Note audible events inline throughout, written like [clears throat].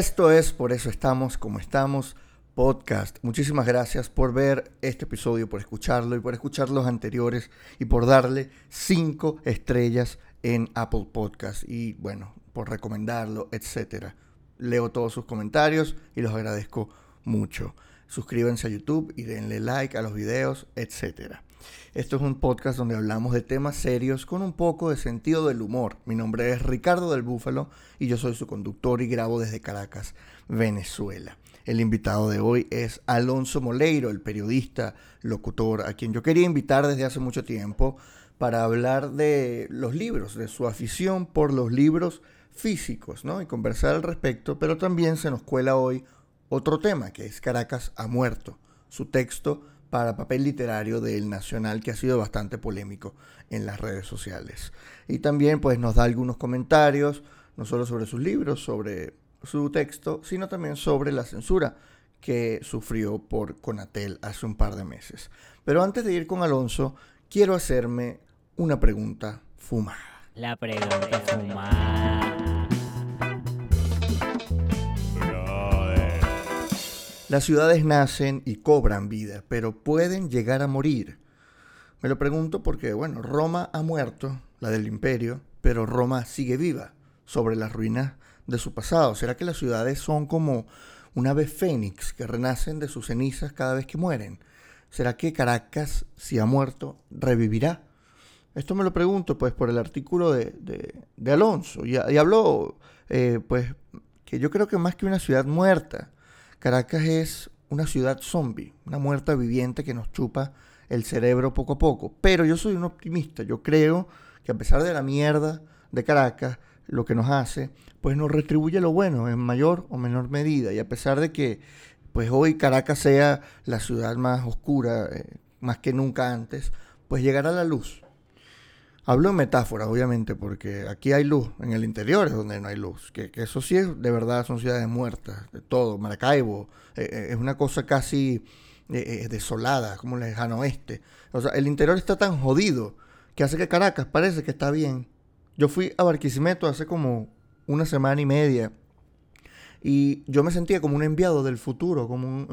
Esto es Por eso estamos como estamos podcast. Muchísimas gracias por ver este episodio, por escucharlo y por escuchar los anteriores y por darle cinco estrellas en Apple Podcast y bueno, por recomendarlo, etcétera. Leo todos sus comentarios y los agradezco mucho. Suscríbanse a YouTube y denle like a los videos, etcétera. Esto es un podcast donde hablamos de temas serios con un poco de sentido del humor. Mi nombre es Ricardo del Búfalo y yo soy su conductor y grabo desde Caracas, Venezuela. El invitado de hoy es Alonso Moleiro, el periodista, locutor, a quien yo quería invitar desde hace mucho tiempo para hablar de los libros, de su afición por los libros físicos, ¿no? Y conversar al respecto, pero también se nos cuela hoy otro tema, que es Caracas ha muerto. Su texto para papel literario del Nacional que ha sido bastante polémico en las redes sociales. Y también pues nos da algunos comentarios, no solo sobre sus libros, sobre su texto, sino también sobre la censura que sufrió por Conatel hace un par de meses. Pero antes de ir con Alonso, quiero hacerme una pregunta fumada. La pregunta fumada. Las ciudades nacen y cobran vida, pero pueden llegar a morir. Me lo pregunto porque, bueno, Roma ha muerto, la del imperio, pero Roma sigue viva sobre las ruinas de su pasado. ¿Será que las ciudades son como un ave fénix que renacen de sus cenizas cada vez que mueren? ¿Será que Caracas, si ha muerto, revivirá? Esto me lo pregunto pues por el artículo de, Alonso y, habló eh, pues que yo creo que más que una ciudad muerta, Caracas es una ciudad zombie, una muerta viviente que nos chupa el cerebro poco a poco. Pero yo soy un optimista, yo creo que a pesar de la mierda de Caracas, lo que nos hace, pues nos retribuye lo bueno en mayor o menor medida. Y a pesar de que pues hoy Caracas sea la ciudad más oscura, eh, más que nunca antes, pues llegará la luz. Hablo en metáforas, obviamente, porque aquí hay luz, en el interior es donde no hay luz. Que, eso sí es, de verdad, son ciudades muertas, de todo. Maracaibo eh, eh, es una cosa casi eh, desolada, como el lejano oeste. O sea, el interior está tan jodido que hace que Caracas parece que está bien. Yo fui a Barquisimeto hace como una semana y media y yo me sentía como un enviado del futuro, como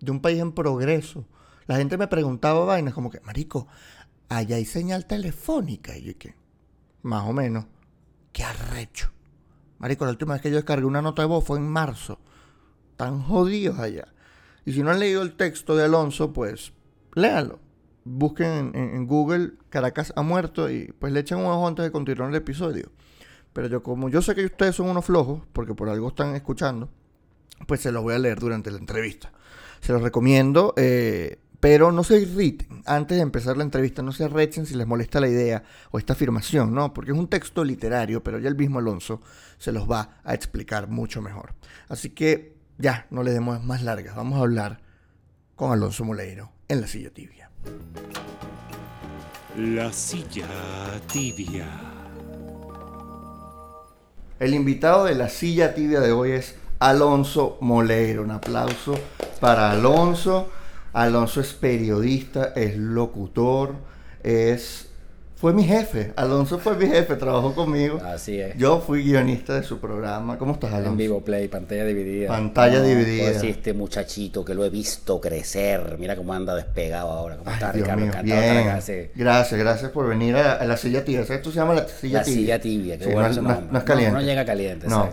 de un país en progreso. La gente me preguntaba vainas como que, marico, allá hay señal telefónica. Y yo, ¿qué? Más o menos. Qué arrecho. Marico, la última vez que yo descargué una nota de voz fue en marzo. Tan jodidos allá. Y si no han leído el texto de Alonso, pues léalo. Busquen en, Google Caracas ha muerto y pues le echan un ojo antes de continuar el episodio. Pero yo, como yo sé que ustedes son unos flojos, porque por algo están escuchando, pues se los voy a leer durante la entrevista. Se los recomiendo. Eh, pero no se irriten, antes de empezar la entrevista, no se arrechen si les molesta la idea o esta afirmación, ¿no? Porque es un texto literario, pero ya el mismo Alonso se los va a explicar mucho mejor. Así que ya, no le demos más largas, vamos a hablar con Alonso Moleiro en la silla tibia. La silla tibia. El invitado de la silla tibia de hoy es Alonso Moleiro. Un aplauso para Alonso. Alonso es periodista, es locutor, es fue mi jefe. Alonso fue mi jefe, trabajó conmigo. Así es. Yo fui guionista de su programa. ¿Cómo estás, Alonso? En vivo play, pantalla dividida. Pantalla dividida. Pues, este muchachito que lo he visto crecer. Mira cómo anda despegado ahora. ¿Cómo está, Dios Ricardo? Mío, bien. Gracias, gracias por venir a, la silla tibia. ¿Sabes? Esto se llama la silla tibia. La silla tibia, qué bueno no, no, es caliente. No, llega caliente, no.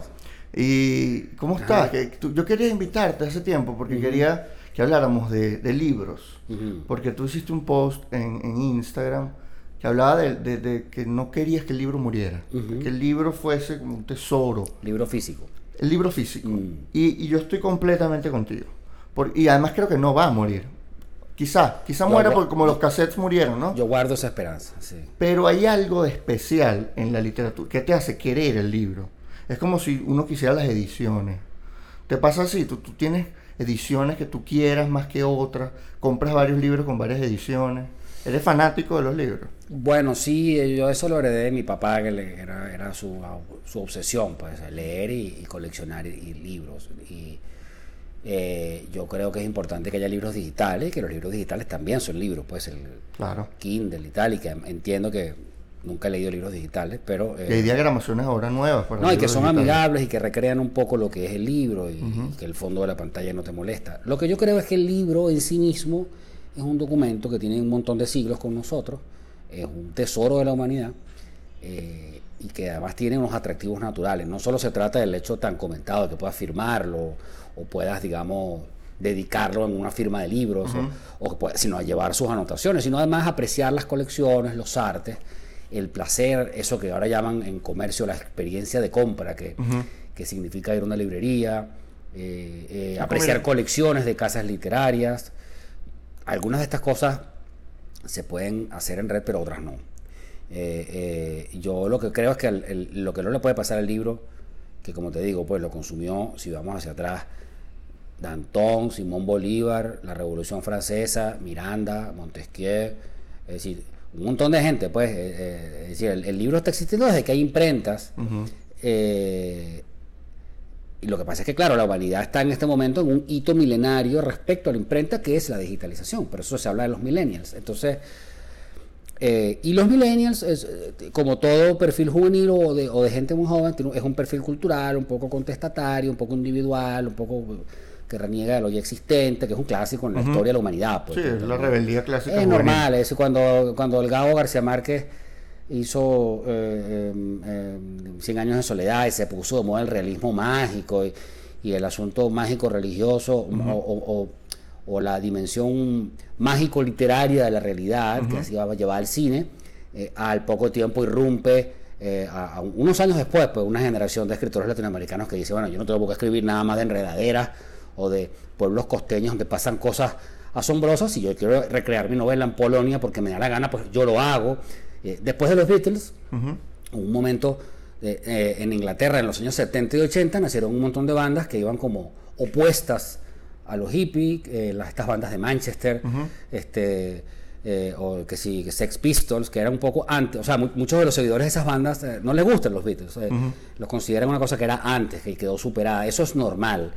¿Y cómo estás? yo quería invitarte hace tiempo porque quería que habláramos de, libros, porque tú hiciste un post en, Instagram que hablaba de, que no querías que el libro muriera, que el libro fuese como un tesoro. Libro físico. El libro físico. Mm. Y, yo estoy completamente contigo. y además creo que no va a morir. Quizá, quizá muera porque como los cassettes murieron, ¿no? Yo guardo esa esperanza, sí. Pero hay algo de especial en la literatura que te hace querer el libro. Es como si uno quisiera las ediciones. ¿Te pasa así? Tú, tú tienes ediciones que tú quieras más que otras, compras varios libros con varias ediciones. ¿Eres fanático de los libros? Bueno, sí, yo eso lo heredé de mi papá, que era, era su, obsesión, pues, leer y, coleccionar libros. Y eh, yo creo que es importante que haya libros digitales, que los libros digitales también son libros, pues, el claro. Kindle y tal, y que entiendo que nunca he leído libros digitales, pero... Y hay eh, diagramaciones ahora nuevas para no, y que son digitales. amigables y que recrean un poco lo que es el libro y, y que el fondo de la pantalla no te molesta. Lo que yo creo es que el libro en sí mismo es un documento que tiene un montón de siglos con nosotros, es un tesoro de la humanidad eh, y que además tiene unos atractivos naturales. No solo se trata del hecho tan comentado de que puedas firmarlo o puedas, digamos, dedicarlo en una firma de libros, o, o sino a llevar sus anotaciones, sino además apreciar las colecciones, los artes, el placer, eso que ahora llaman en comercio la experiencia de compra, que, que significa ir a una librería, eh, eh, apreciar colecciones de casas literarias. Algunas de estas cosas se pueden hacer en red, pero otras no. Eh, eh, yo lo que creo es que el- el- lo que no le puede pasar al libro, que como te digo, pues lo consumió, si vamos hacia atrás, Danton, Simón Bolívar, la Revolución Francesa, Miranda, Montesquieu, es decir, un montón de gente, pues, eh, eh, es decir, el, el libro está existiendo desde que hay imprentas. eh, y lo que pasa es que, claro, la humanidad está en este momento en un hito milenario respecto a la imprenta, que es la digitalización. Por eso se habla de los millennials. Entonces, eh, y los millennials, es, eh, como todo perfil juvenil o de, o de gente muy joven, es un perfil cultural, un poco contestatario, un poco individual, un poco que reniega de lo ya existente, que es un clásico en la historia de la humanidad. pues. Sí, es la rebeldía clásica. Es normal, es cuando, cuando el Gabo García Márquez hizo eh, eh, eh, Cien años de soledad y se puso de moda el realismo mágico y, y el asunto mágico religioso o, o- o- o la dimensión mágico literaria de la realidad que así va a llevar al cine, eh, al poco tiempo irrumpe eh, a, a unos años después, pues una generación de escritores latinoamericanos que dice, bueno, yo no tengo qué escribir nada más de enredaderas o de pueblos costeños donde pasan cosas asombrosas. Si yo quiero recrear mi novela en Polonia porque me da la gana, pues yo lo hago. Eh, después de los Beatles, un momento eh, eh, en Inglaterra en los años 70 y 80 nacieron un montón de bandas que iban como opuestas a los hippies, las, estas bandas de Manchester, este, eh, o que sí, Sex Pistols, que era un poco antes, o sea, mu- muchos de los seguidores de esas bandas no les gustan los Beatles, los consideran una cosa que era antes, que quedó superada, eso es normal,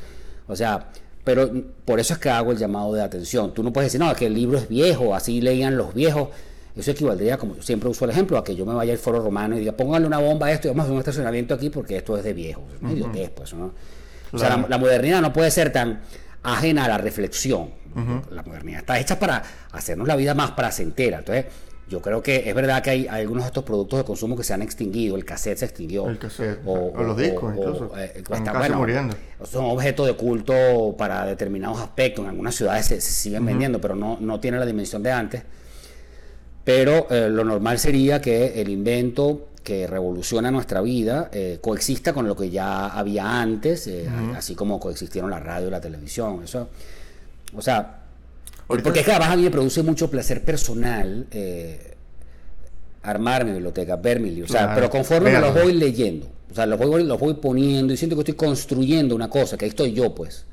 o sea, pero por eso es que hago el llamado de atención, tú no puedes decir, no, que el libro es viejo, así leían los viejos, eso equivaldría, como yo siempre uso el ejemplo, a que yo me vaya al foro romano y diga, pónganle una bomba a esto y vamos a hacer un estacionamiento aquí porque esto es de viejo. Es una idiotez, pues, ¿no? O sea, la, la modernidad no puede ser tan ajena a la reflexión. La modernidad está hecha para hacernos la vida más placentera. Entonces, yo creo que es verdad que hay, hay algunos de estos productos de consumo que se han extinguido. El cassette se extinguió. El cassette, o los discos, incluso. eh, está, bueno, muriendo. son objetos de culto para determinados aspectos. En algunas ciudades se, se siguen vendiendo, pero no, no tiene la dimensión de antes. Pero eh, lo normal sería que el invento que revoluciona nuestra vida eh, coexista con lo que ya había antes, eh, así como coexistieron la radio y la televisión. Eso, o sea, porque es que además a mí me produce mucho placer personal eh, armar mi biblioteca, ver mi libro. O sea, Claro, pero conforme me los voy leyendo, o sea, los voy, los voy poniendo y siento que estoy construyendo una cosa, que ahí estoy yo, pues.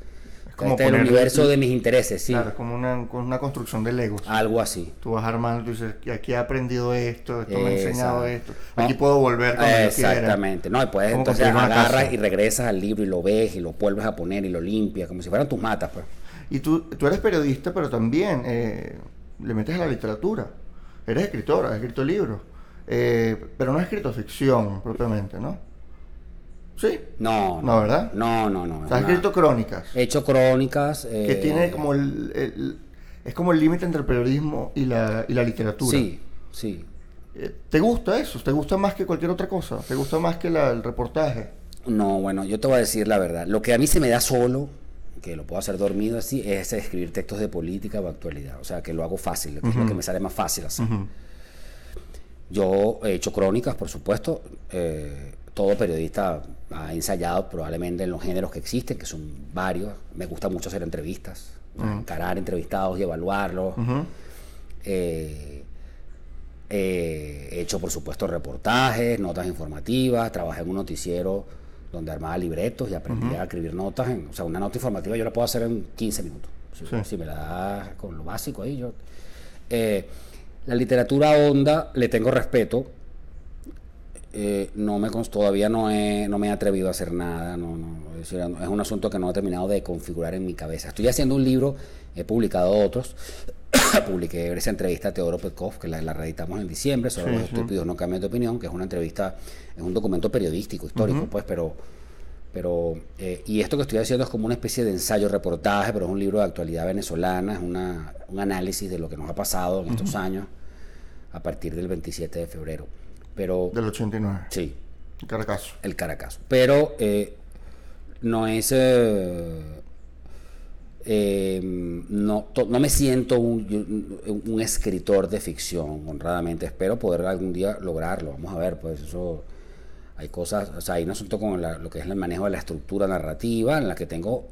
como este es el poner- universo de mis intereses, sí. Claro, como una, con una construcción de Legos. Algo así. Tú vas armando, tú dices, "Y aquí he aprendido esto, esto me ha enseñado esto. Aquí No. puedo volver cuando yo quiera. Exactamente. No, y puedes entonces agarras casa. y regresas al libro y lo ves y lo vuelves a poner y lo limpias, como si fueran tus matas, pues. Y tú, tú eres periodista, pero también eh, le metes a la literatura. Eres escritora, has escrito libros. Eh, pero no has escrito ficción propiamente, ¿no? Sí. No, No, ¿verdad? No, no, no. O sea, has no. escrito crónicas. He hecho crónicas. que eh, tiene como el, el- es como el límite entre el periodismo y la, y la literatura. Sí, sí. Eh, ¿Te gusta eso? ¿Te gusta más que cualquier otra cosa? ¿Te gusta más que la- el reportaje? No, bueno, yo te voy a decir la verdad. Lo que a mí se me da solo, que lo puedo hacer dormido así, es escribir textos de política o actualidad. O sea, que lo hago fácil, que es lo que me sale más fácil hacer. Yo he hecho crónicas, por supuesto. eh, todo periodista ha ensayado probablemente en los géneros que existen, que son varios. Me gusta mucho hacer entrevistas, encarar entrevistados y evaluarlos. Eh, eh, he hecho, por supuesto, reportajes, notas informativas. Trabajé en un noticiero donde armaba libretos y aprendí a escribir notas. en- o sea, una nota informativa yo la puedo hacer en 15 minutos. Si, Sí. si me la das con lo básico ahí, yo. Eh, la literatura honda le tengo respeto. Eh, no me todavía no, he, no me he atrevido a hacer nada. No, es un asunto que no he terminado de configurar en mi cabeza. Estoy haciendo un libro, he publicado otros, [coughs] publiqué esa entrevista a Teodoro Petkov, que la, la reeditamos en diciembre, sobre Sí, los sí. estúpidos no cambian de opinión, que es una entrevista, es un documento periodístico, histórico, pues, pero... pero eh, y esto que estoy haciendo es como una especie de ensayo, reportaje, pero es un libro de actualidad venezolana, es una, un análisis de lo que nos ha pasado en estos años a partir del 27 de febrero. Pero, Del 89. sí, Caracazo. el Caracas. Pero eh, no es. eh, eh, no, to- no me siento un, un- escritor de ficción, honradamente. Espero poder algún día lograrlo. Vamos a ver, pues eso. Hay cosas, o sea, hay un asunto con la- lo que es el manejo de la estructura narrativa en la que tengo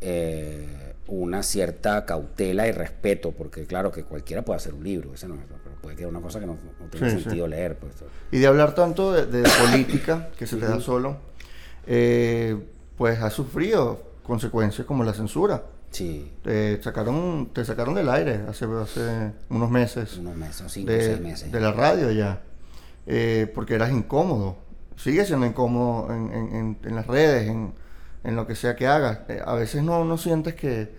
eh, una cierta cautela y respeto, porque claro que cualquiera puede hacer un libro, ese no, pero puede que una cosa que no, no tiene Sí, sí. sentido leer. Pues, Y de hablar tanto de, de [coughs] política, que se te da solo, eh, pues has sufrido consecuencias como la censura. Sí, Te sacaron, te sacaron del aire hace, hace unos meses. unos meses, cinco o de, seis meses. de la radio ya, eh, porque eras incómodo. Sigue siendo incómodo en, en- en- en las redes, en, en lo que sea que hagas. Eh, a veces no, no sientes que,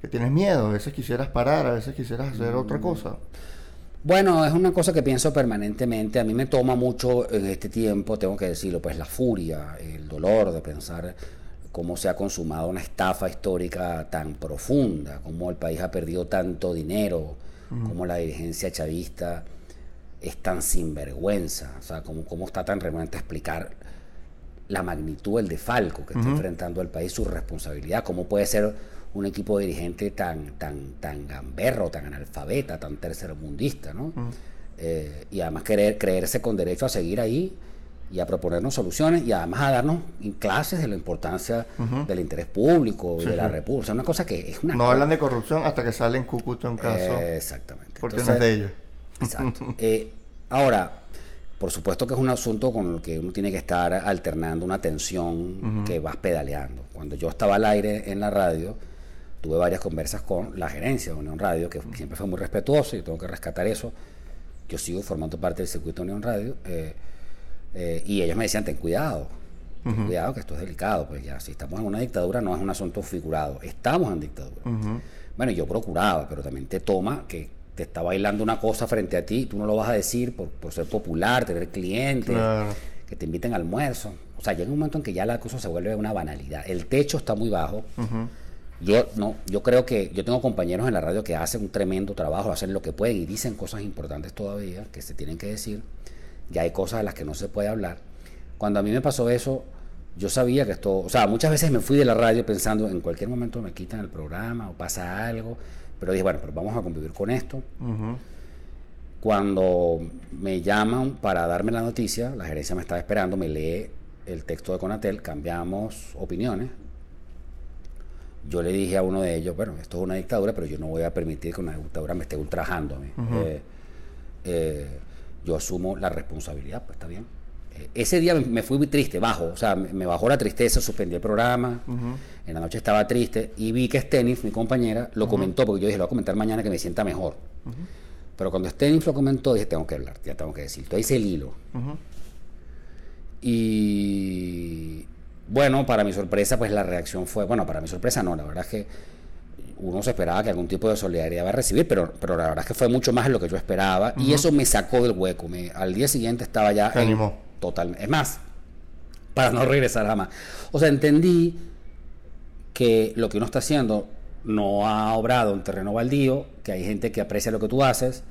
que tienes miedo, a veces quisieras parar, a veces quisieras hacer Mm. otra cosa. Bueno, es una cosa que pienso permanentemente. A mí me toma mucho en este tiempo, tengo que decirlo, pues la furia, el dolor de pensar cómo se ha consumado una estafa histórica tan profunda, cómo el país ha perdido tanto dinero, cómo la dirigencia chavista es tan sinvergüenza, o sea, cómo, cómo está tan renuente a explicar la magnitud del defalco que está enfrentando el país, su responsabilidad, cómo puede ser un equipo dirigente tan, tan, tan gamberro, tan analfabeta, tan tercermundista, ¿no? Eh, y además querer, creerse con derecho a seguir ahí y a proponernos soluciones y además a darnos clases de la importancia del interés público y Sí, de la sea, una cosa que es una No cosa- hablan de corrupción hasta que sale en Cúcuta un caso, Eh, exactamente. porque no Entonces, es de ellos. Exacto. [laughs] Eh, ahora, por supuesto que es un asunto con el que uno tiene que estar alternando una tensión que vas pedaleando. Cuando yo estaba al aire en la radio, tuve varias conversas con la gerencia de Unión Radio, que siempre fue muy respetuoso y tengo que rescatar eso. Yo sigo formando parte del circuito de Unión Radio eh, eh, y ellos me decían, ten cuidado. Ten cuidado que esto es delicado, pues ya si estamos en una dictadura no es un asunto figurado, estamos en dictadura. Bueno, yo procuraba, pero también te toma que te está bailando una cosa frente a ti, tú no lo vas a decir por, por ser popular, tener clientes, Claro. que te inviten al almuerzo. O sea, llega un momento en que ya la cosa se vuelve una banalidad. El techo está muy bajo. Yo no, yo creo que yo tengo compañeros en la radio que hacen un tremendo trabajo, hacen lo que pueden y dicen cosas importantes todavía que se tienen que decir. Ya hay cosas de las que no se puede hablar. Cuando a mí me pasó eso, yo sabía que esto, o sea, muchas veces me fui de la radio pensando en cualquier momento me quitan el programa o pasa algo, pero dije, bueno, pero vamos a convivir con esto. Cuando me llaman para darme la noticia, la gerencia me estaba esperando, me lee el texto de Conatel, cambiamos opiniones. Yo le dije a uno de ellos, bueno, esto es una dictadura, pero yo no voy a permitir que una dictadura me esté ultrajando a mí. Eh, eh, yo asumo la responsabilidad, pues está bien. Eh, ese día me, fui muy triste, bajo, o sea, me, me bajó la tristeza, suspendí el programa, en la noche estaba triste y vi que Stenif, mi compañera, lo comentó, porque yo dije, lo voy a comentar mañana que me sienta mejor. Pero cuando Stenif lo comentó, dije, tengo que hablar, ya tengo que decir. Entonces hice el hilo. Y bueno, para mi sorpresa, pues la reacción fue, bueno, para mi sorpresa no, la verdad es que uno se esperaba que algún tipo de solidaridad iba a recibir, pero, pero la verdad es que fue mucho más de lo que yo esperaba y eso me sacó del hueco. Me, al día siguiente estaba ya... Animó. Total, es más, para no regresar jamás. O sea, entendí que lo que uno está haciendo no ha obrado en terreno baldío, que hay gente que aprecia lo que tú haces,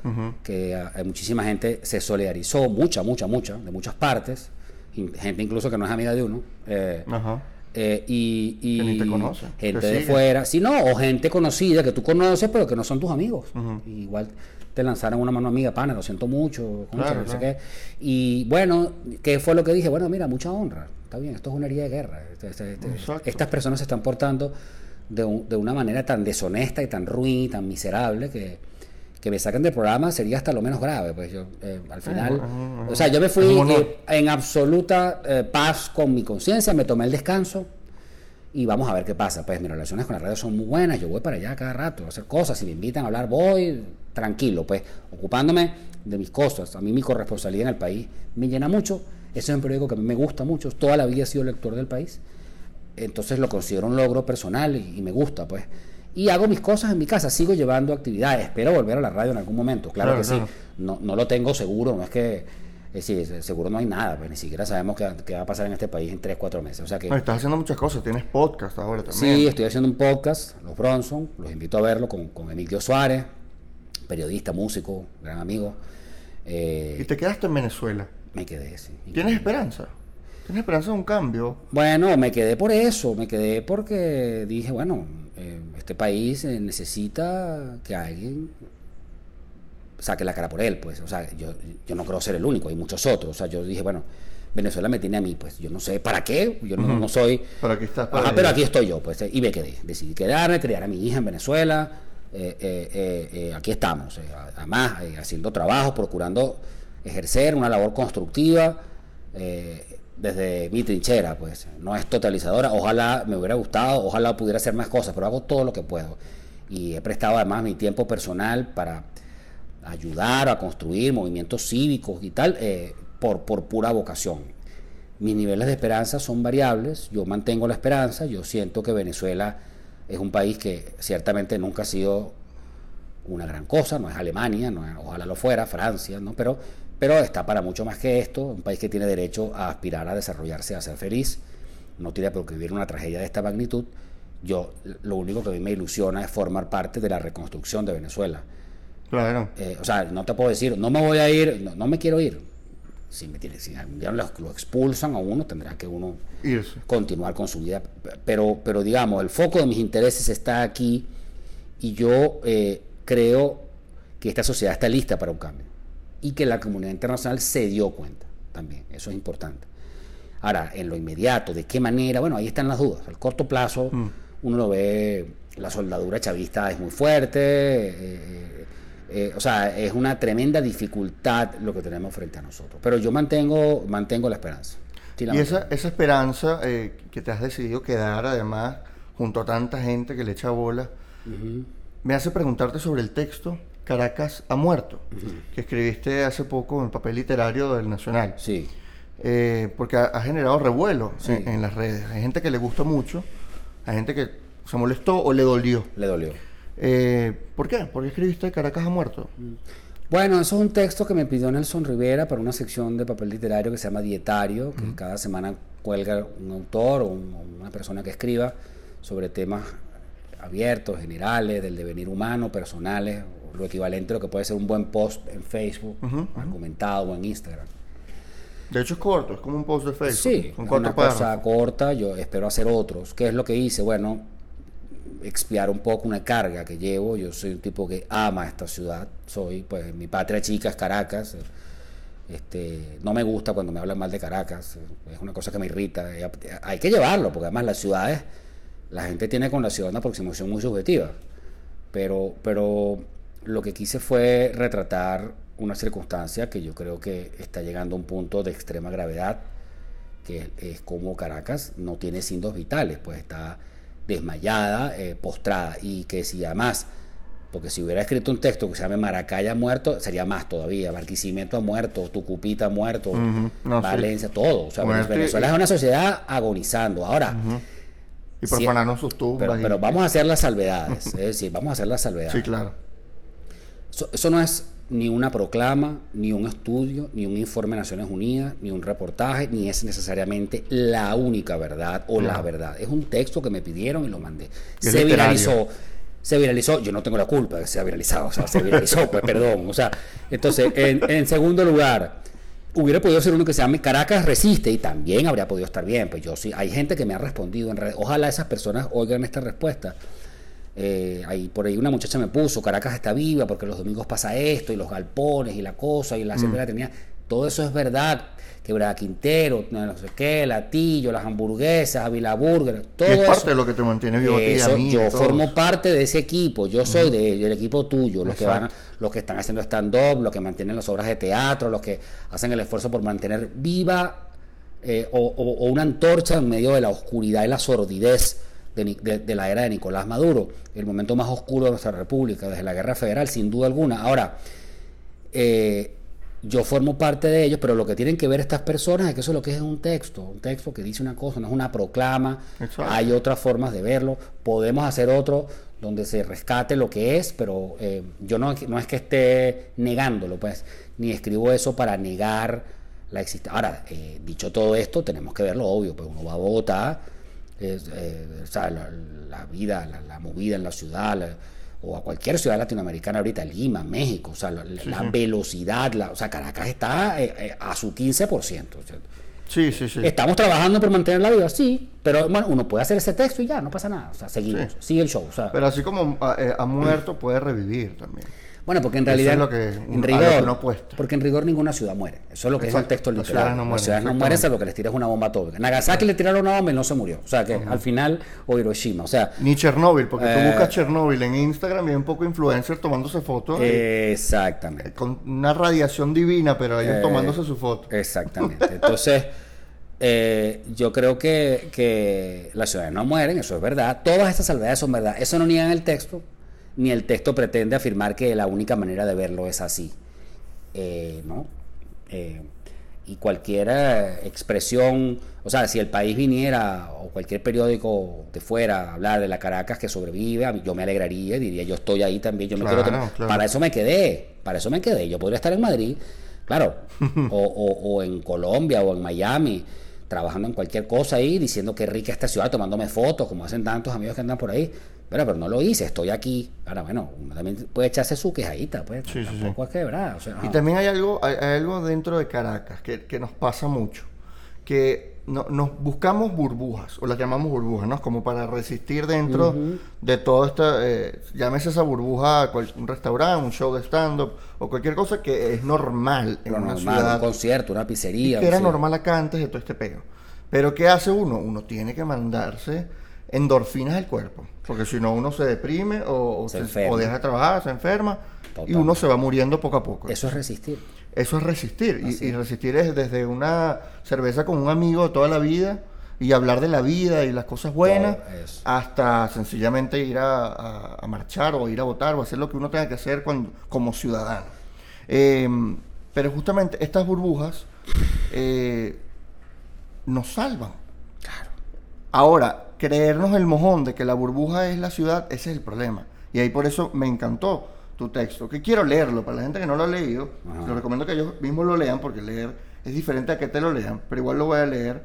que hay muchísima gente se solidarizó, mucha, mucha, mucha, de muchas partes, gente incluso que no es amiga de uno. eh, Ajá. Eh, y, y Que ni te conoce, gente te de fuera, sí, no, o gente conocida que tú conoces pero que no son tus amigos. Igual te lanzaron una mano amiga, pana, lo siento mucho, concha, Claro, no sé claro. qué. Y bueno, ¿qué fue lo que dije? Bueno, mira, mucha honra, está bien, esto es una herida de guerra. Este- este- este- estas personas se están portando de, un- de una manera tan deshonesta y tan ruin y tan miserable que, que me saquen del programa sería hasta lo menos grave. Pues yo, eh, al final, un- es o sea, yo me fui eh, en absoluta eh, paz con mi conciencia, me tomé el descanso y vamos a ver qué pasa. Pues mis relaciones con la radio son muy buenas, yo voy para allá cada rato a hacer cosas, si me invitan a hablar voy tranquilo, pues ocupándome de mis cosas. A mí mi corresponsabilidad en el país me llena mucho, ese es un periódico que a mí me gusta mucho, toda la vida he sido lector del país, entonces lo considero un logro personal y, y me gusta, pues. Y hago mis cosas en mi casa, sigo llevando actividades, espero volver a la radio en algún momento, claro, Claro, que claro. sí, no, no lo tengo seguro, no es que, es decir, seguro no hay nada, pues ni siquiera sabemos qué, qué va a pasar en este país en 3, 4 meses, o sea que... Estás haciendo muchas cosas, tienes podcast ahora también. Sí, estoy haciendo un podcast, Los Bronson, los invito a verlo con, con Emilio Suárez, periodista, músico, gran amigo. Eh, Y te quedaste en Venezuela. me quedé, sí. ¿Tienes esperanza? ¿Tienes esperanza de un cambio? Bueno, me quedé por eso, me quedé porque dije, bueno, eh, este país eh, necesita que alguien saque la cara por él, pues, o sea, yo, yo no creo ser el único, hay muchos otros, o sea, yo dije, bueno, Venezuela me tiene a mí, pues, yo no sé para qué, yo no, no soy... Pero aquí estás para Ajá, pero aquí estoy yo, pues, eh, y me quedé, decidí quedarme, criar a mi hija en Venezuela, eh, aquí estamos, además, haciendo trabajo, procurando ejercer una labor constructiva, eh, desde mi trinchera, pues no es totalizadora, ojalá me hubiera gustado, ojalá pudiera hacer más cosas, pero hago todo lo que puedo. Y he prestado además mi tiempo personal para ayudar a construir movimientos cívicos y tal, eh, por, por pura vocación. Mis niveles de esperanza son variables, yo mantengo la esperanza, yo siento que Venezuela es un país que ciertamente nunca ha sido una gran cosa, no es Alemania, no es- ojalá lo fuera, Francia, ¿no? pero, pero está para mucho más que esto, un país que tiene derecho a aspirar a desarrollarse, a ser feliz, no tiene por qué vivir una tragedia de esta magnitud. Yo lo único que a mí me ilusiona es formar parte de la reconstrucción de Venezuela. Claro. Eh, o sea, no te puedo decir, no me voy a ir, no, no me quiero ir. Si, me tiene, si algún día lo, lo expulsan a uno, tendrá que uno Irse. continuar con su vida. Pero, pero digamos, el foco de mis intereses está aquí y yo eh, creo que esta sociedad está lista para un cambio y que la comunidad internacional se dio cuenta también. Eso es importante. Ahora, en lo inmediato, ¿de qué manera? Bueno, ahí están las dudas. Al corto plazo, uno lo ve, la soldadura chavista es muy fuerte, eh, eh, o sea, es una tremenda dificultad lo que tenemos frente a nosotros. Pero yo mantengo, mantengo la esperanza. Sí, la Y mantengo. esa, esa esperanza eh, que te has decidido quedar además junto a tanta gente que le echa bola, me hace preguntarte sobre el texto Caracas ha muerto, que escribiste hace poco en papel literario del Nacional. Sí. Eh, porque ha, ha generado revuelo Sí. en, en las redes. Hay gente que le gusta mucho, hay gente que se molestó o le dolió. Le dolió. Eh, ¿Por qué? ¿Por qué escribiste Caracas ha muerto? Bueno, eso es un texto que me pidió Nelson Rivera para una sección de papel literario que se llama Dietario, que cada semana cuelga un autor o, un- o una persona que escriba sobre temas abiertos, generales, del devenir humano, personales, lo equivalente a lo que puede ser un buen post en Facebook, argumentado o en Instagram. De hecho es corto, es como un post de Facebook. Sí, es una cosa párrafos. corta, yo espero hacer otros. ¿Qué es lo que hice? Bueno, expiar un poco una carga que llevo. Yo soy un tipo que ama esta ciudad. Soy, pues, mi patria chica es Caracas. Este, no me gusta cuando me hablan mal de Caracas. Es una cosa que me irrita. Eh, Hay que llevarlo, porque además las ciudades, la gente tiene con la ciudad una aproximación muy subjetiva. Pero, pero lo que quise fue retratar una circunstancia que yo creo que está llegando a un punto de extrema gravedad, que es como Caracas no tiene signos vitales, pues está desmayada, eh, postrada, y que si además, porque si hubiera escrito un texto que se llame Maracay ha muerto, sería más todavía, Barquisimeto ha muerto, Tucupita ha muerto, Ujú, no, sí. Valencia, todo. O sea, Venezuela es una sociedad agonizando. Ahora, Y profanaron sus tumbas. pero, y- pero vamos a hacer las salvedades, es decir, vamos a hacer las salvedades. Sí, claro. Eso, eso no es ni una proclama, ni un estudio, ni un informe de Naciones Unidas, ni un reportaje, ni es necesariamente la única verdad o la verdad. Es un texto que me pidieron y lo mandé. Se literario. viralizó. Se viralizó, yo no tengo la culpa de que sea viralizado, o sea, se viralizó, pues perdón. O sea, entonces, en, en segundo lugar, hubiera podido ser uno que se llame Caracas resiste y también habría podido estar bien. Pues yo sí, hay gente que me ha respondido en redes. Ojalá esas personas oigan esta respuesta. Eh, ahí, por ahí una muchacha me puso, Caracas está viva porque los domingos pasa esto, y los galpones, y la cosa, y la siempre la tenía. Todo eso es verdad. Quebrada Quintero, no sé qué, Latillo, las hamburguesas, Avila Burger, todo es parte de lo que te mantiene vivo a Eso, mí. yo a todos. formo parte de ese equipo, yo soy de- del equipo tuyo, los que van, los que están haciendo stand-up, los que mantienen las obras de teatro, los que hacen el esfuerzo por mantener viva eh, o, o- o una antorcha en medio de la oscuridad y la sordidez de- de la era de Nicolás Maduro, el momento más oscuro de nuestra república, desde la guerra federal, sin duda alguna. Ahora, eh, yo formo parte de ellos, pero lo que tienen que ver estas personas es que eso es lo que es un texto, un texto que dice una cosa, no es una proclama, Exacto. hay otras formas de verlo, podemos hacer otro donde se rescate lo que es, pero eh, yo no, no es que esté negándolo, pues, ni escribo eso para negar la existencia. Ahora, eh, dicho todo esto, tenemos que verlo obvio, pues uno va a Bogotá, eh, la, la vida, la, la movida en la ciudad, la- o a cualquier ciudad latinoamericana ahorita, Lima, México, o sea, la, la velocidad, la, o sea, Caracas está eh, eh, a su 15%. o sea, Sí, sí, sí. Estamos trabajando por mantenerla viva, sí, pero bueno, uno puede hacer ese texto y ya, no pasa nada, o sea, seguimos, Sí. sigue el show, o sea, Pero así como ah, eh, ha muerto, puede revivir también. Bueno, porque en eso es realidad, lo que- en rigor, apuesta. porque en rigor ninguna ciudad muere, eso es lo que es el texto las literal, ciudades no mueren, las ciudades no mueren, salvo que les tiras una bomba atómica. Nagasaki le tiraron una bomba y no se murió, o sea, que al final, o Hiroshima, o sea, Ni Chernobyl, porque tú Eh, buscas Chernobyl en Instagram y hay un poco influencer tomándose fotos exactamente. con una radiación divina, pero ellos Eh, tomándose su foto. Exactamente. [laughs] Entonces, eh, yo creo que, que las ciudades no mueren, eso es verdad. Todas estas salvedades son verdad. Eso no niegan el texto, ni el texto pretende afirmar que la única manera de verlo es así. Eh, ¿no? Eh, y cualquier eh, expresión, o sea, si el país viniera o cualquier periódico de fuera a hablar de la Caracas que sobrevive, yo me alegraría diría, yo estoy ahí también, yo me Claro, quiero... claro. Para eso me quedé, para eso me quedé. Yo podría estar en Madrid, claro, [laughs] o, o- o en Colombia o en Miami, trabajando en cualquier cosa ahí, diciendo que rica esta ciudad, tomándome fotos, como hacen tantos amigos que andan por ahí. Pero, pero no lo hice, estoy aquí. Ahora, bueno, uno también puede echarse su quejadita, pues. Sí, sí, sí. tampoco es que, ¿verdad? O sea, Y también hay algo, hay, hay algo dentro de Caracas que, que nos pasa mucho, que no- nos buscamos burbujas, o las llamamos burbujas, ¿no? Como para resistir dentro de todo esta, eh, llámese esa burbuja, cual- un restaurante, un show de stand-up, o cualquier cosa que es normal en Lo una normal, ciudad. un concierto, una y pizzería. que era sí. normal acá antes de todo este pego. Pero ¿qué hace uno? Uno tiene que mandarse endorfinas al cuerpo, porque si no uno se deprime o, o Se se- o deja de trabajar, se enferma, y uno se va muriendo poco a poco. Eso es resistir. Eso es resistir. Y, resistir es desde una cerveza con un amigo de toda la vida y hablar de la vida y las cosas buenas, hasta sencillamente ir a, a- a marchar o ir a votar o hacer lo que uno tenga que hacer cuando- como ciudadano. Eh, pero justamente estas burbujas eh, nos salvan. Ahora, creernos el mojón de que la burbuja es la ciudad, ese es el problema. Y ahí por eso me encantó tu texto, que quiero leerlo, para la gente que no lo ha leído, Ajá. lo recomiendo que ellos mismos lo lean, porque leer es diferente a que te lo lean, pero igual lo voy a leer.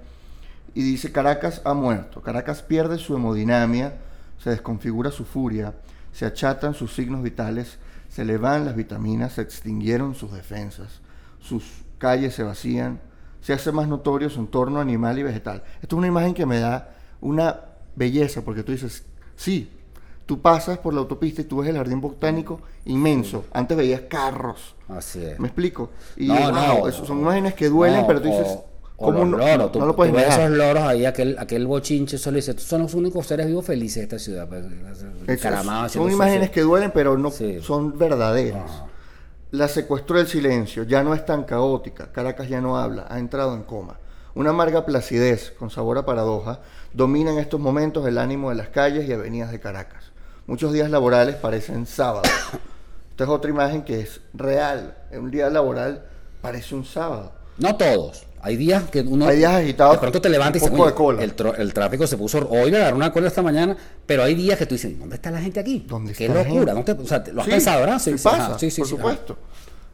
Y dice, Caracas ha muerto, Caracas pierde su hemodinamia, se desconfigura su furia, se achatan sus signos vitales, se le van las vitaminas, se extinguieron sus defensas, sus calles se vacían, se hace más notorio su entorno animal y vegetal. Esto es una imagen que me da una belleza, porque tú dices, sí, tú pasas por la autopista y tú ves el jardín botánico inmenso. Antes veías carros. Así es. ¿Me explico? Y No, wow, no. eso son imágenes que duelen, No, pero tú dices, o- ¿cómo los no, loros, no- tú, no lo tú puedes ves negar? esos loros ahí, aquel, aquel bochinche, solo dice, "Estos son los únicos seres vivos felices de esta ciudad. pues, encaramados son imágenes que duelen, pero no Sí. son verdaderas. Ajá. La secuestró el silencio, ya no es tan caótica, Caracas ya no habla, ha entrado en coma. Una amarga placidez, con sabor a paradoja, domina en estos momentos el ánimo de las calles y avenidas de Caracas. Muchos días laborales parecen sábados. [coughs] Esta es otra imagen que es real. Un día laboral parece un sábado. No todos. Hay días que uno. Hay días agitados, De pronto te levantas y dices, de "Oye, cola". El, el tráfico se puso. Hoy me agarró una cola esta mañana, pero hay días que tú dices, ¿dónde está la gente aquí? ¿Dónde Qué está la locura. gente? ¿no te- o sea, ¿Lo has Sí, pensado, verdad? Sí, sí, pasa, ajá, sí, sí, por sí, ajá.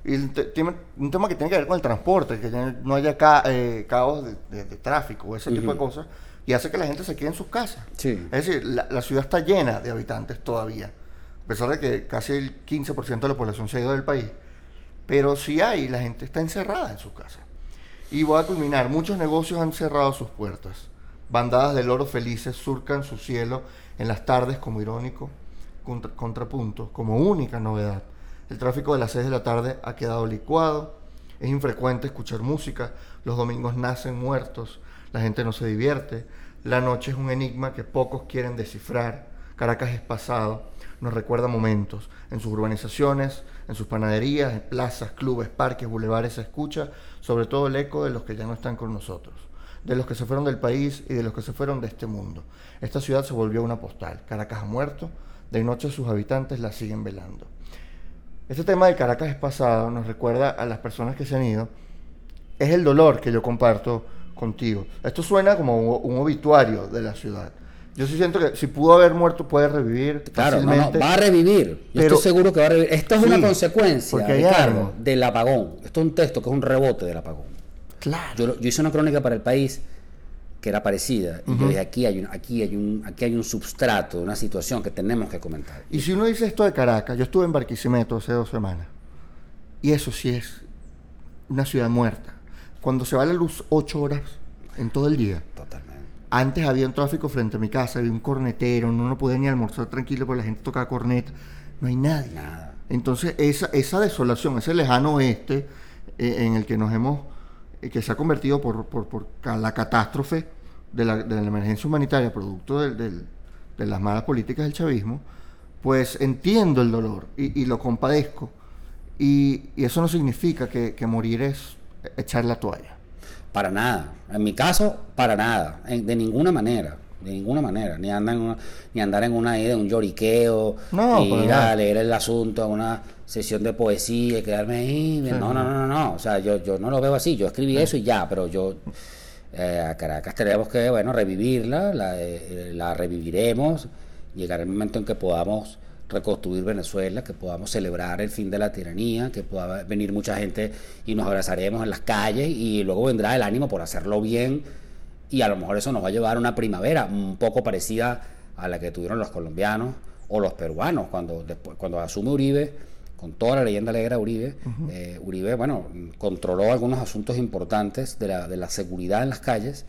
Y tiene un tema que tiene que ver con el transporte, que no haya ca- eh, caos de, de- de tráfico o ese tipo de cosas, y hace que la gente se quede en sus casas. Sí. Es decir, la, la ciudad está llena de habitantes todavía, a pesar de que casi el 15% de la población se ha ido del país. Pero sí hay, la gente está encerrada en sus casas. Y voy a culminar, muchos negocios han cerrado sus puertas. Bandadas de loros felices surcan su cielo en las tardes como irónico contra- contrapunto, como única novedad. El tráfico de las 6 de la tarde ha quedado licuado, es infrecuente escuchar música, los domingos nacen muertos, la gente no se divierte, la noche es un enigma que pocos quieren descifrar, Caracas es pasado, nos recuerda momentos, en sus urbanizaciones, en sus panaderías, en plazas, clubes, parques, bulevares se escucha sobre todo el eco de los que ya no están con nosotros, de los que se fueron del país y de los que se fueron de este mundo. Esta ciudad se volvió una postal, Caracas ha muerto, de noche sus habitantes la siguen velando. Este tema de Caracas es pasado, nos recuerda a las personas que se han ido. Es el dolor que yo comparto contigo. Esto suena como un, un obituario de la ciudad. Yo sí siento que si pudo haber muerto, puede revivir. Claro, no, no, va a revivir. Yo Pero- estoy seguro que va a revivir. Esto es Sí, una consecuencia, Ricardo, del apagón. Esto es un texto que es un rebote del apagón. Claro. Yo, yo hice una crónica para el país que era parecida. Y yo dije, aquí hay, un, aquí, hay un, aquí hay un substrato, una situación que tenemos que comentar. Y si uno dice esto de Caracas, yo estuve en Barquisimeto hace dos semanas. Y eso sí es una ciudad muerta. Cuando se va la luz ocho horas en todo el día. Totalmente. Antes había un tráfico frente a mi casa, había un cornetero, no, no podía ni almorzar tranquilo porque la gente tocaba corneta. No hay nadie. Nada. Entonces, esa, esa desolación, ese lejano oeste eh, en el que nos hemos, que se ha convertido por, por, por la catástrofe de la, de la emergencia humanitaria, producto del- del- de las malas políticas del chavismo, pues entiendo el dolor y, y lo compadezco. Y, y eso no significa que, que morir es echar la toalla. Para nada. En mi caso, para nada. En- de ninguna manera. De ninguna manera. Ni, andar en una- ni andar en una idea de un lloriqueo. No, para ir a leer el asunto una sesión de poesía y quedarme ahí. No, no, no, no, no. O sea, yo, yo no lo veo así. Yo escribí eso y ya, pero yo. eh, a Caracas tenemos que, bueno, revivirla. La, eh, la reviviremos. Llegará el momento en que podamos reconstruir Venezuela, que podamos celebrar el fin de la tiranía, que pueda venir mucha gente y nos abrazaremos en las calles y luego vendrá el ánimo por hacerlo bien y a lo mejor eso nos va a llevar a una primavera un poco parecida a la que tuvieron los colombianos o los peruanos cuando después cuando asume Uribe con toda la leyenda negra de Uribe eh, Uribe bueno controló algunos asuntos importantes de la, de la seguridad en las calles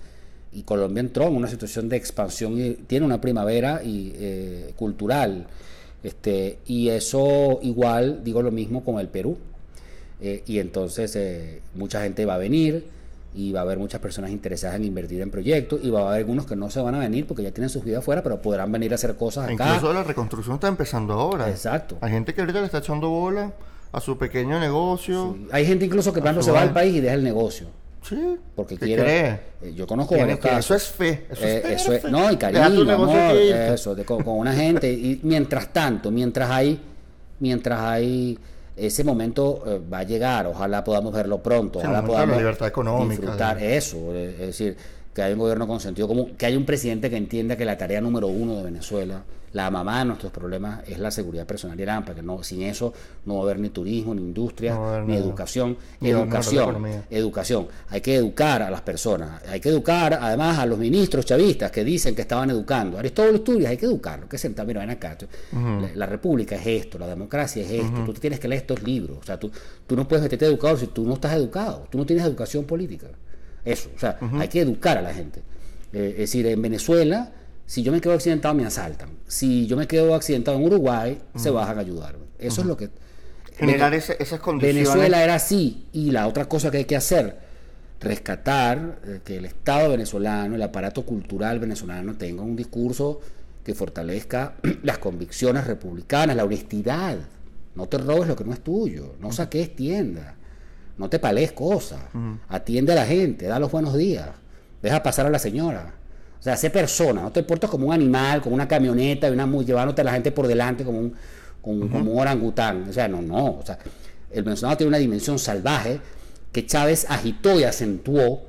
y Colombia entró en una situación de expansión y tiene una primavera y, eh, cultural este y eso igual digo lo mismo con el Perú eh, y entonces eh, mucha gente va a venir y va a haber muchas personas interesadas en invertir en proyectos y va a haber algunos que no se van a venir porque ya tienen sus vidas afuera, pero podrán venir a hacer cosas acá. Incluso la reconstrucción está empezando ahora. Exacto. Hay gente que ahorita le está echando bola a su pequeño negocio. Hay gente incluso que su se va al país y deja el negocio. Sí. Porque ¿Qué quiere. cree? eh, yo conozco varios casos. Eso es fe. Eso Eh, es tener eso es- fe. no, y cariño, amor, eso, de- con, con una gente. Y mientras tanto, mientras hay, mientras hay ese momento eh, va a llegar, ojalá podamos verlo pronto, Sí, ojalá la podamos libertad económica, disfrutar de- eso, eh, es decir, que hay un gobierno con sentido común, que hay un presidente que entienda que la tarea número uno de Venezuela, la mamá de nuestros problemas, es la seguridad personal y AMPA, que no, sin eso no va a haber ni turismo, ni industria, No ni nada. educación, Ni la educación, educación. Hay que educar a las personas, hay que educar además a los ministros chavistas que dicen que estaban educando. Aristóbulo Isturias, hay que educarlo, que sentar, mira, ven acá. tú- la, la república es esto, la democracia es esto, tú te tienes que leer estos libros. O sea, tú, tú no puedes meterte educado si tú no estás educado, tú no tienes educación política. Eso, o sea, hay que educar a la gente. Eh, es decir, en Venezuela, si yo me quedo accidentado, me asaltan. Si yo me quedo accidentado en Uruguay, se bajan a ayudarme. Eso es lo que... Generar ese- esas condiciones. Venezuela era así. Y la otra cosa que hay que hacer, rescatar eh, que el Estado venezolano, el aparato cultural venezolano tenga un discurso que fortalezca [clears throat] las convicciones republicanas, la honestidad. No te robes lo que no es tuyo, no saques tienda, no te pales cosas, atiende a la gente, da los buenos días, deja pasar a la señora. O sea, sé persona, no te portas como un animal, como una camioneta, y una, llevándote a la gente por delante como un, como, como un orangután. O sea, no, no. O sea, el venezolano tiene una dimensión salvaje que Chávez agitó y acentuó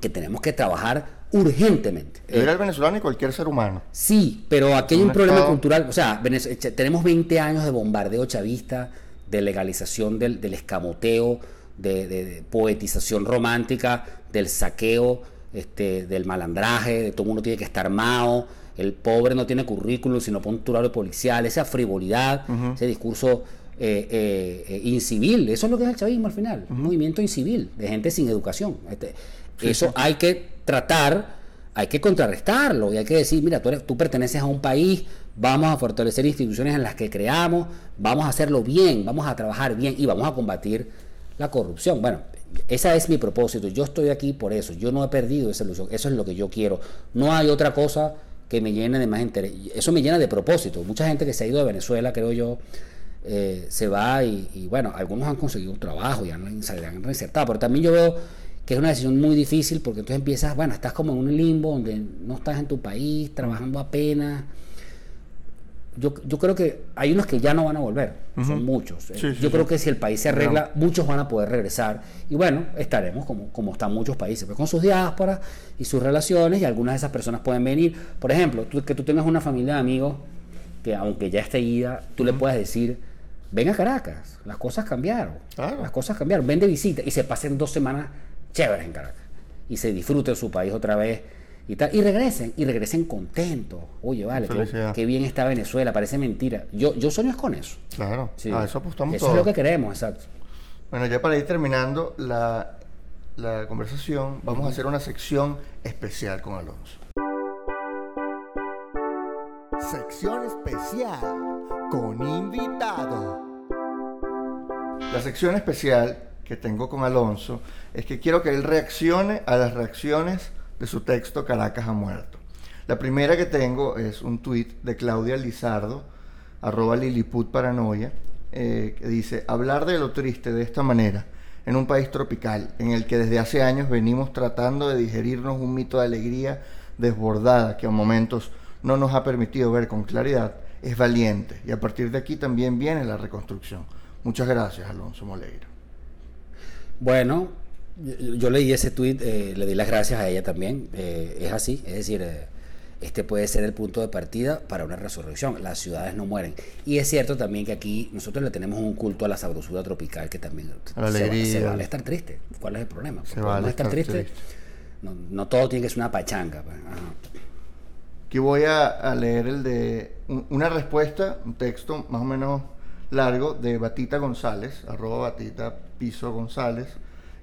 que tenemos que trabajar urgentemente. Era el venezolano y cualquier ser humano. Sí, pero aquí hay Un problema estado- cultural. O sea, ch- tenemos 20 años de bombardeo chavista, de legalización del, del escamoteo, de, de- de poetización romántica, del saqueo, este, del malandraje, de todo el mundo tiene que estar armado, el pobre no tiene currículum, sino puntual policial, esa frivolidad, ese discurso eh, eh, eh, incivil. Eso es lo que es el chavismo al final, un movimiento incivil, de gente sin educación. Este, eso hay que tratar, hay que contrarrestarlo y hay que decir, mira, tú, eres- tú perteneces a un país, vamos a fortalecer instituciones en las que creamos, vamos a hacerlo bien, vamos a trabajar bien y vamos a combatir la corrupción. Bueno, ese es mi propósito, yo estoy aquí por eso, yo no he perdido esa ilusión, eso es lo que yo quiero. No hay otra cosa que me llene de más interés, eso me llena de propósito. Mucha gente que se ha ido de Venezuela, creo yo, eh, se va y, bueno, algunos han conseguido un trabajo y han, se han reinsertado, pero también yo veo que es una decisión muy difícil porque entonces empiezas, bueno, estás como en un limbo donde no estás en tu país, trabajando apenas. Yo, yo creo que hay unos que ya no van a volver, son muchos. Eh, Sí, yo sí. creo que si el país se arregla, muchos van a poder regresar. Y bueno, estaremos como, como están muchos países, pues, con sus diásporas y sus relaciones, y algunas de esas personas pueden venir. Por ejemplo, tú, que tú tengas una familia de amigos que aunque ya esté ida, tú le puedes decir, ven a Caracas, las cosas cambiaron. Las cosas cambiaron, ven de visita y se pasen dos semanas chéveres en Caracas. Y se disfruten su país otra vez. Y, tal, y regresen, y regresen contentos. Oye, vale, qué bien está Venezuela, parece mentira. Yo, yo sueño es con eso. Claro, Sí. a eso apostamos Eso todos. es lo que queremos, exacto. Bueno, ya para ir terminando la, la conversación, vamos a hacer una sección especial con Alonso. Sección especial con invitado. La sección especial que tengo con Alonso es que quiero que él reaccione a las reacciones de su texto Caracas ha muerto. La primera que tengo es un tuit de Claudia Lizardo, arroba Liliput Paranoia, eh, que dice, hablar de lo triste de esta manera, en un país tropical, en el que desde hace años venimos tratando de digerirnos un mito de alegría desbordada que a momentos no nos ha permitido ver con claridad, es valiente. Y a partir de aquí también viene la reconstrucción. Muchas gracias, Alonso Moleiro. Bueno, yo, yo leí ese tweet, le di las gracias a ella también. eh, es así, es decir, eh, este puede ser el punto de partida para una resurrección. Las ciudades no mueren. Y es cierto también que aquí nosotros le tenemos un culto a la sabrosura tropical que también la se, va- alegría. se vale estar triste. ¿Cuál es el problema? Se Porque vale estar triste. No, no todo tiene que ser una pachanga. pues, ajá. Aquí voy a, a leer el de un- una respuesta, un texto más o menos largo de Batita González, arroba Batita Piso González,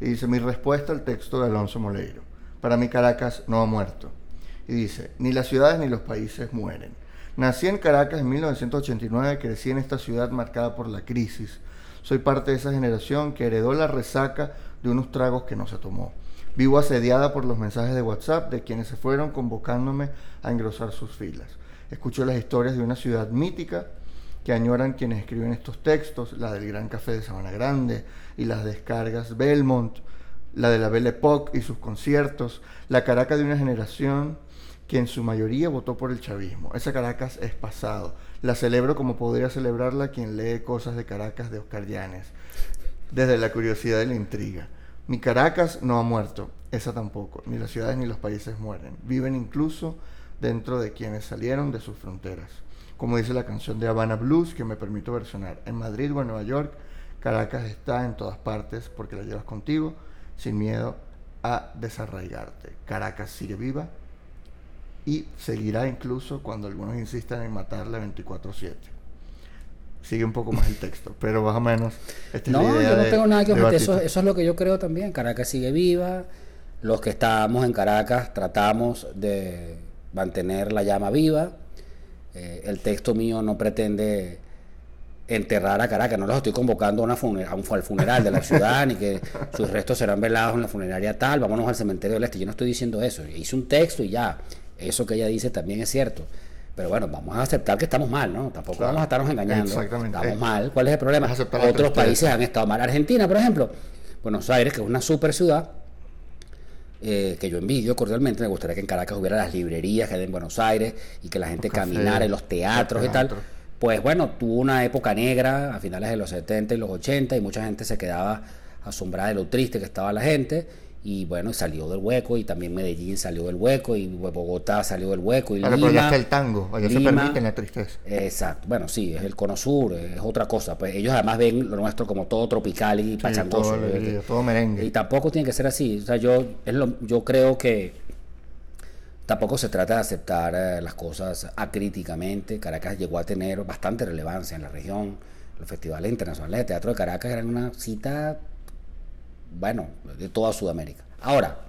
y dice, mi respuesta al texto de Alonso Moleiro. Para mí Caracas no ha muerto. Y dice, ni las ciudades ni los países mueren. Nací en Caracas en 1989, crecí en esta ciudad marcada por la crisis. Soy parte de esa generación que heredó la resaca de unos tragos que no se tomó. Vivo asediada por los mensajes de WhatsApp de quienes se fueron convocándome a engrosar sus filas. Escucho las historias de una ciudad mítica que añoran quienes escriben estos textos, la del Gran Café de Sabana Grande y las descargas Belmont, la de la Belle Époque y sus conciertos, la Caracas de una generación que en su mayoría votó por el chavismo. Esa Caracas es pasado. La celebro como podría celebrarla quien lee cosas de Caracas de Oscar Llanes, desde la curiosidad y la intriga. Mi Caracas no ha muerto, esa tampoco, ni las ciudades ni los países mueren, viven incluso dentro de quienes salieron de sus fronteras. Como dice la canción de Habana Blues que me permito versionar, en Madrid o en Nueva York, Caracas está en todas partes porque la llevas contigo sin miedo a desarraigarte. Caracas sigue viva y seguirá incluso cuando algunos insistan en matarla 24/7. Sigue un poco más el texto, pero más o menos esta es la No, idea yo no de- tengo nada que objetar. Eso, eso es lo que yo creo también. Caracas sigue viva. Los que estamos en Caracas tratamos de mantener la llama viva. Eh, el texto mío no pretende enterrar a Caracas. No los estoy convocando a, una funer- a un, al funeral de la ciudad, ni que sus restos serán velados en la funeraria tal. Vámonos al cementerio del Este. Yo no estoy diciendo eso. Hice un texto y ya. Eso que ella dice también es cierto. Pero bueno, vamos a aceptar que estamos mal, ¿no? Tampoco Claro. vamos a estarnos engañando. Exactamente. Estamos mal. ¿Cuál es el problema? Otros países han estado mal. Argentina, por ejemplo, Buenos Aires, que es una super ciudad, eh, que yo envidio cordialmente, me gustaría que en Caracas hubiera las librerías que hay en Buenos Aires y que la gente caminara en los teatros y tal. Pues bueno, tuvo una época negra a finales de los 70 y los 80 y mucha gente se quedaba asombrada de lo triste que estaba la gente y bueno, salió del hueco y también Medellín salió del hueco y Bogotá salió del hueco y Claro, pero ya Lima- está el tango, allá se Lima- permite la tristeza. Exacto, bueno, sí, es el cono sur, es otra cosa. Pues ellos además ven lo nuestro como todo tropical y Sí, pachangoso. todo alegría, todo merengue. Y tampoco tiene que ser así. O sea, yo, es lo- yo creo que tampoco se trata de aceptar eh, las cosas acríticamente. Caracas llegó a tener bastante relevancia en la región. Los festivales internacionales de teatro de Caracas eran una cita, bueno, de toda Sudamérica. Ahora,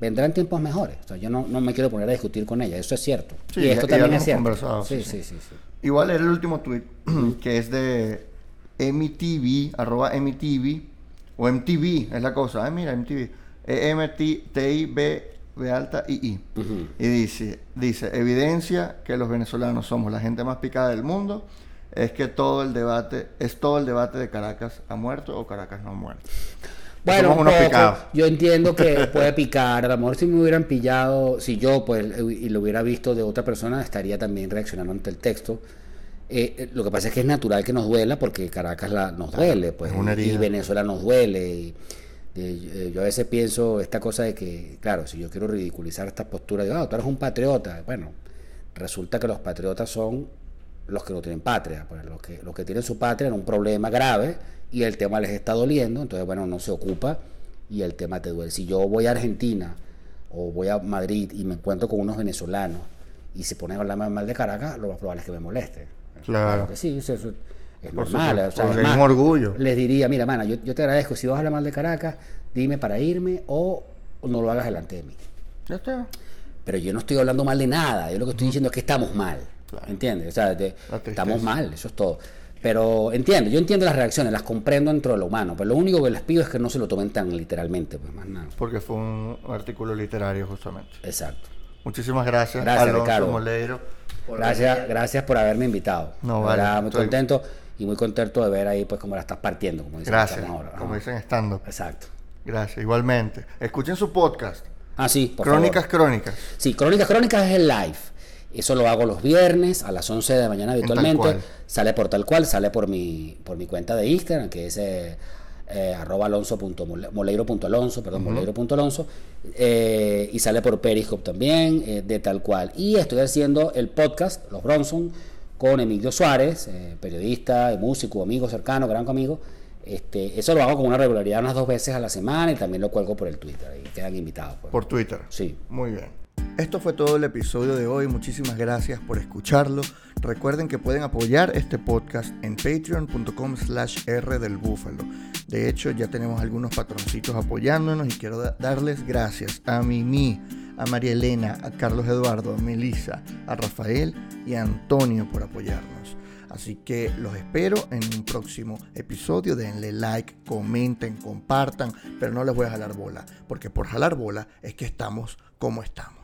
vendrán tiempos mejores. O sea, yo no, no me quiero poner a discutir con ella, eso es cierto. Sí, y ya- esto ya también hemos es cierto. sí, sí, sí, sí. Igual era el último tweet [clears throat] que es de MTV, arroba MTV, o MTV es la cosa, ah, mira, MTV, E M-T-I-B, B alta I I. Y dice, dice, evidencia que los venezolanos somos la gente más picada del mundo, es que todo el debate, es todo el debate de Caracas ha muerto o Caracas no ha muerto. Bueno, Somos unos poco. picados. yo entiendo que puede picar. A lo mejor si me hubieran pillado, si yo pues y lo hubiera visto de otra persona, estaría también reaccionando ante el texto. Eh, eh, lo que pasa es que es natural que nos duela porque Caracas la, nos duele, pues, y-. Venezuela nos duele. Y, eh, yo a veces pienso esta cosa de que, claro, si yo quiero ridiculizar esta postura, digo, ah, tú eres un patriota. Bueno, resulta que los patriotas son los que no tienen patria, pues los que, los que tienen su patria en un problema grave y el tema les está doliendo, entonces, bueno, no se ocupa y el tema te duele. Si yo voy a Argentina o voy a Madrid y me encuentro con unos venezolanos y se ponen a hablar mal- de Caracas, lo más probable es que me moleste. Claro. que sí, eso, eso es Por normal. supuesto, o sea, es más, orgullo. Les diría, mira, mana, yo, yo te agradezco, si vas a hablar mal de Caracas, dime para irme o no lo hagas delante de mí. Ya está. Pero yo no estoy hablando mal de nada, yo lo que estoy diciendo es que estamos mal. Claro. ¿Entiendes? O sea, estamos mal, eso es todo. Pero entiendo, yo entiendo las reacciones, las comprendo dentro de lo humano, pero lo único que les pido es que no se lo tomen tan literalmente, pues más nada. Porque fue un artículo literario justamente. Exacto. Muchísimas gracias, Gracias, Alonso Ricardo. Moleiro. Gracias, gracias por haberme invitado. No, vale, verdad, muy estoy- contento y muy contento de ver ahí pues cómo la estás partiendo, como dicen Gracias, ahora. como dicen estando. Exacto. Gracias, igualmente. Escuchen su podcast, Ah, sí, por Crónicas favor. Crónicas. Sí, Crónicas Crónicas es el live. Eso lo hago los viernes a las 11 de la mañana habitualmente. Sale por tal cual, sale por mi, por mi cuenta de Instagram, que es eh, eh, arroba alonso.mole- moleiro.alonso, perdón, moleiro.alonso. eh, y sale por Periscope también, eh, de tal cual. Y estoy haciendo el podcast, Los Bronson, con Emilio Suárez, periodista, músico, amigo cercano, gran amigo. Este, eso lo hago con una regularidad unas dos veces a la semana y también lo cuelgo por el Twitter. Y quedan invitados. pues. Por Twitter. Sí. Muy bien. Esto fue todo el episodio de hoy. Muchísimas gracias por escucharlo. Recuerden que pueden apoyar este podcast en patreon.com slash R del Búfalo. De hecho, ya tenemos algunos patroncitos apoyándonos y quiero da- darles gracias a Mimi, a María Elena, a Carlos Eduardo, a Melissa, a Rafael y a Antonio por apoyarnos. Así que los espero en un próximo episodio. Denle like, comenten, compartan, pero no les voy a jalar bola, porque por jalar bola es que estamos como estamos.